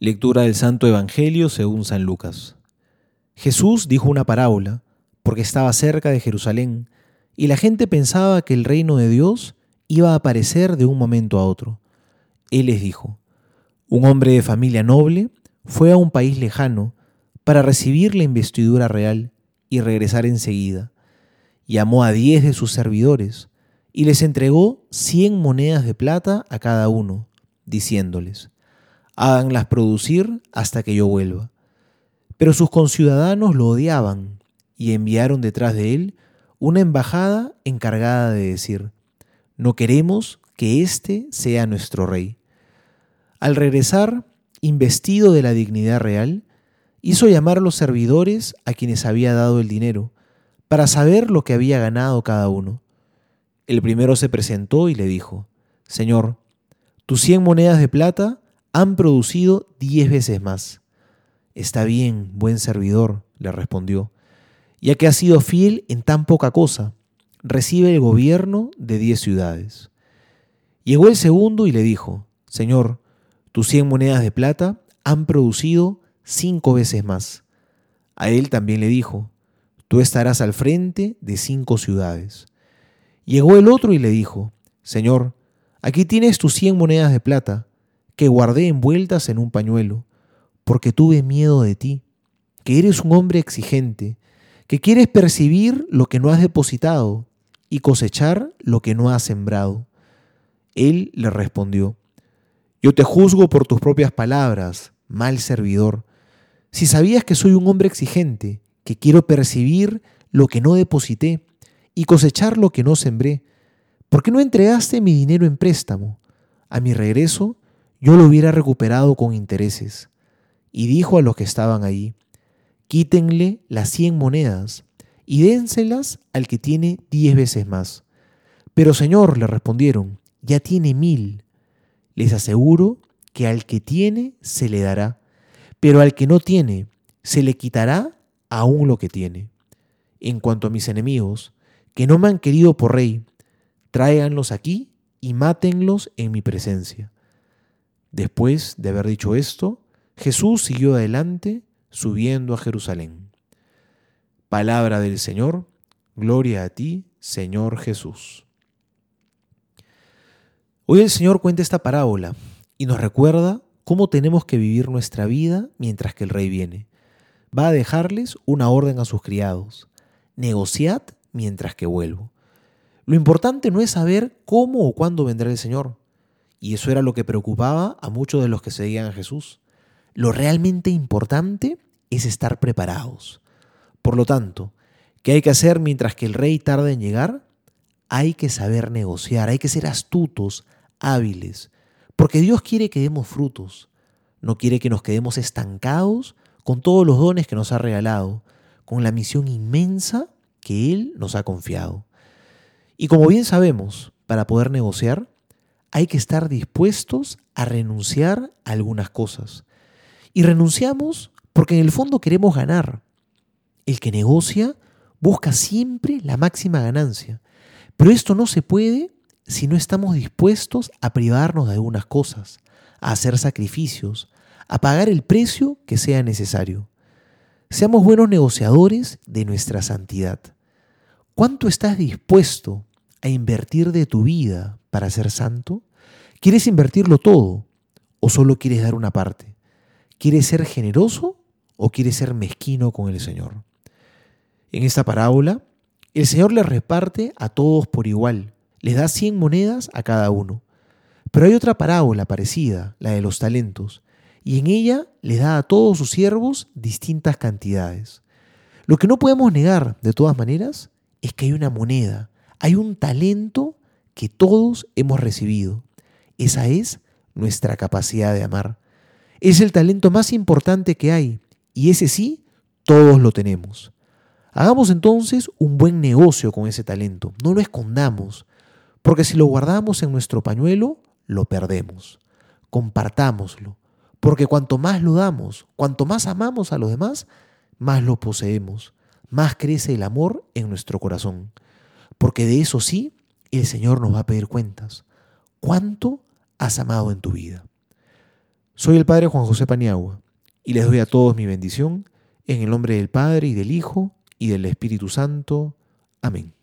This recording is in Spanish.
Lectura del Santo Evangelio según San Lucas. Jesús dijo una parábola porque estaba cerca de Jerusalén y la gente pensaba que el reino de Dios iba a aparecer de un momento a otro. Él les dijo, un hombre de familia noble fue a un país lejano para recibir la investidura real y regresar enseguida. Llamó a diez de sus servidores y les entregó cien monedas de plata a cada uno, diciéndoles, háganlas producir hasta que yo vuelva. Pero sus conciudadanos lo odiaban y enviaron detrás de él una embajada encargada de decir, no queremos que éste sea nuestro rey. Al regresar, investido de la dignidad real, hizo llamar a los servidores a quienes había dado el dinero, para saber lo que había ganado cada uno. El primero se presentó y le dijo, Señor, tus cien monedas de plata han producido diez veces más. Está bien, buen servidor, le respondió, ya que has sido fiel en tan poca cosa, recibe el gobierno de diez ciudades. Llegó el segundo y le dijo, Señor, tus cien monedas de plata han producido cinco veces más. A él también le dijo, tú estarás al frente de cinco ciudades. Llegó el otro y le dijo, Señor, aquí tienes tus cien monedas de plata, que guardé envueltas en un pañuelo, porque tuve miedo de ti, que eres un hombre exigente, que quieres percibir lo que no has depositado y cosechar lo que no has sembrado. Él le respondió, Yo te juzgo por tus propias palabras, mal servidor. Si sabías que soy un hombre exigente, que quiero percibir lo que no deposité y cosechar lo que no sembré, ¿por qué no entregaste mi dinero en préstamo? A mi regreso yo lo hubiera recuperado con intereses. Y dijo a los que estaban allí, quítenle las cien monedas y dénselas al que tiene diez veces más. Pero Señor, le respondieron, ya tiene mil. Les aseguro que al que tiene se le dará, pero al que no tiene se le quitará aún lo que tiene. En cuanto a mis enemigos, que no me han querido por rey, tráiganlos aquí y mátenlos en mi presencia. Después de haber dicho esto, Jesús siguió adelante subiendo a Jerusalén. Palabra del Señor, gloria a ti, Señor Jesús. Hoy el Señor cuenta esta parábola y nos recuerda cómo tenemos que vivir nuestra vida mientras que el rey viene. Va a dejarles una orden a sus criados. Negociad mientras que vuelvo. Lo importante no es saber cómo o cuándo vendrá el Señor, y eso era lo que preocupaba a muchos de los que seguían a Jesús. Lo realmente importante es estar preparados. Por lo tanto, ¿qué hay que hacer mientras que el rey tarda en llegar? Hay que saber negociar, hay que ser astutos, hábiles, porque Dios quiere que demos frutos, no quiere que nos quedemos estancados con todos los dones que nos ha regalado, con la misión inmensa que Él nos ha confiado. Y como bien sabemos, para poder negociar, hay que estar dispuestos a renunciar a algunas cosas. Y renunciamos porque en el fondo queremos ganar. El que negocia busca siempre la máxima ganancia. Pero esto no se puede si no estamos dispuestos a privarnos de algunas cosas, a hacer sacrificios, a pagar el precio que sea necesario. Seamos buenos negociadores de nuestra santidad. ¿Cuánto estás dispuesto a invertir de tu vida para ser santo? ¿Quieres invertirlo todo o solo quieres dar una parte? ¿Quieres ser generoso o quieres ser mezquino con el Señor? En esta parábola, el Señor le reparte a todos por igual, les da 100 monedas a cada uno. Pero hay otra parábola parecida, la de los talentos, y en ella les da a todos sus siervos distintas cantidades. Lo que no podemos negar, de todas maneras, es que hay una moneda, hay un talento que todos hemos recibido. Esa es nuestra capacidad de amar. Es el talento más importante que hay y ese sí, todos lo tenemos. Hagamos entonces un buen negocio con ese talento, no lo escondamos, porque si lo guardamos en nuestro pañuelo, lo perdemos. Compartámoslo, porque cuanto más lo damos, cuanto más amamos a los demás, más lo poseemos, más crece el amor en nuestro corazón porque de eso sí, el Señor nos va a pedir cuentas. ¿Cuánto has amado en tu vida? Soy el Padre Juan José Paniagua y les doy a todos mi bendición en el nombre del Padre y del Hijo y del Espíritu Santo. Amén.